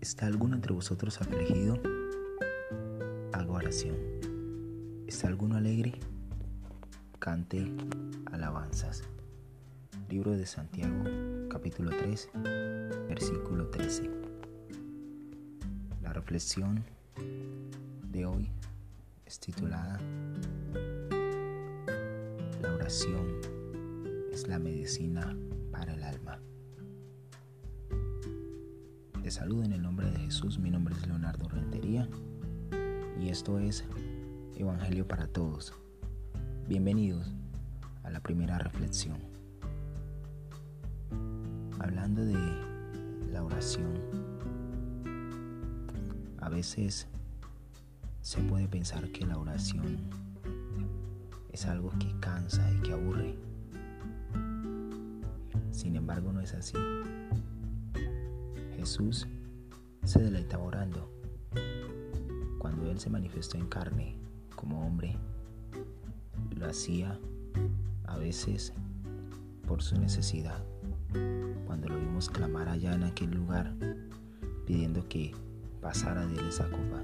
¿Está alguno entre vosotros afligido? Hago oración. ¿Está alguno alegre? Cante alabanzas. Libro de Santiago, capítulo 3, versículo 13. La reflexión de hoy es titulada La oración es la medicina para el alma. Te saludo en el nombre de Jesús, mi nombre es Leonardo Rentería y esto es Evangelio para Todos. Bienvenidos a la primera reflexión. Hablando de la oración, a veces se puede pensar que la oración es algo que cansa y que aburre. Sin embargo, no es así. Jesús se deleitaba orando. Cuando Él se manifestó en carne como hombre, lo hacía a veces por su necesidad. Cuando lo vimos clamar allá en aquel lugar, pidiendo que pasara de él esa copa.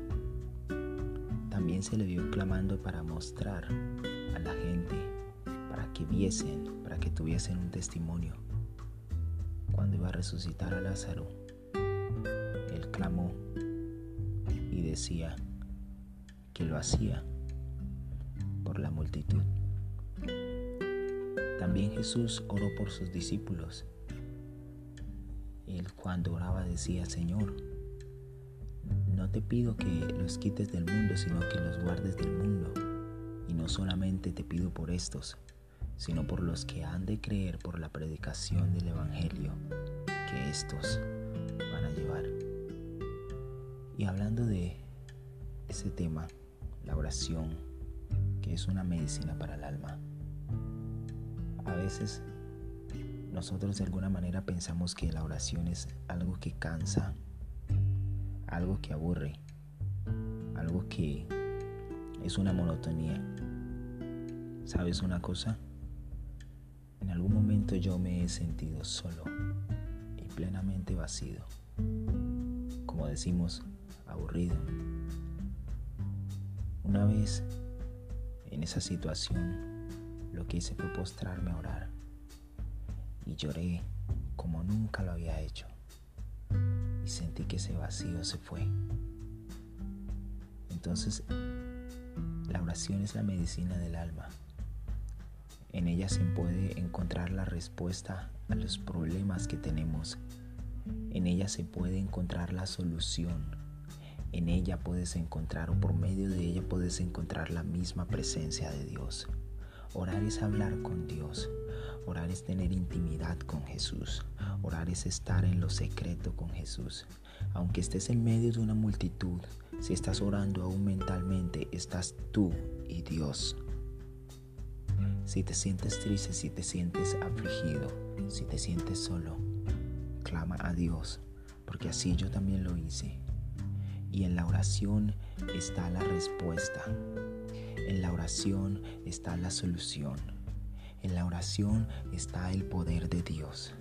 También se le vio clamando para mostrar a la gente, para que viesen, para que tuviesen un testimonio. Cuando iba a resucitar a Lázaro, decía que lo hacía por la multitud. También Jesús oró por sus discípulos. Él cuando oraba decía, Señor, no te pido que los quites del mundo, sino que los guardes del mundo. Y no solamente te pido por estos, sino por los que han de creer por la predicación del Evangelio que estos van a llevar. Y hablando de ese tema, la oración, que es una medicina para el alma, a veces nosotros de alguna manera pensamos que la oración es algo que cansa, algo que aburre, algo que es una monotonía. ¿Sabes una cosa? En algún momento yo me he sentido solo y plenamente vacío. Como decimos, aburrido. Una vez en esa situación, lo que hice fue postrarme a orar y lloré como nunca lo había hecho y sentí que ese vacío se fue. Entonces, la oración es la medicina del alma. En ella se puede encontrar la respuesta a los problemas que tenemos. En ella se puede encontrar la solución en ella puedes encontrar o por medio de ella puedes encontrar la misma presencia de Dios. Orar es hablar con Dios. Orar es tener intimidad con Jesús. Orar es estar en lo secreto con Jesús. Aunque estés en medio de una multitud, si estás orando aún mentalmente, estás tú y Dios. Si te sientes triste, si te sientes afligido, si te sientes solo, clama a Dios, porque así yo también lo hice. Y en la oración está la respuesta. En la oración está la solución. En la oración está el poder de Dios.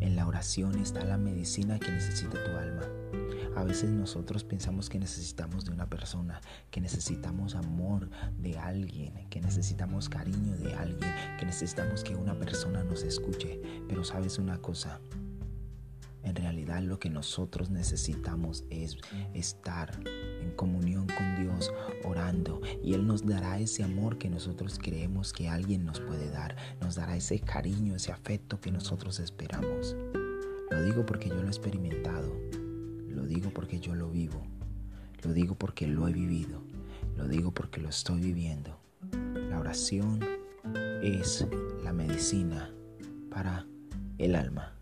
En la oración está la medicina que necesita tu alma. A veces nosotros pensamos que necesitamos de una persona, que necesitamos amor de alguien, que necesitamos cariño de alguien, que necesitamos que una persona nos escuche. Pero sabes una cosa, en realidad lo que nosotros necesitamos es estar en comunión con Dios, orando, y Él nos dará ese amor que nosotros creemos que alguien nos puede dar, nos dará ese cariño, ese afecto que nosotros esperamos. Lo digo porque yo lo he experimentado, lo digo porque yo lo vivo, lo digo porque lo he vivido, lo digo porque lo estoy viviendo. La oración es la medicina para el alma.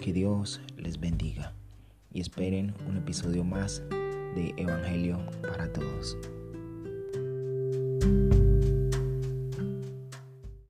Que Dios les bendiga y esperen un episodio más de Evangelio para Todos.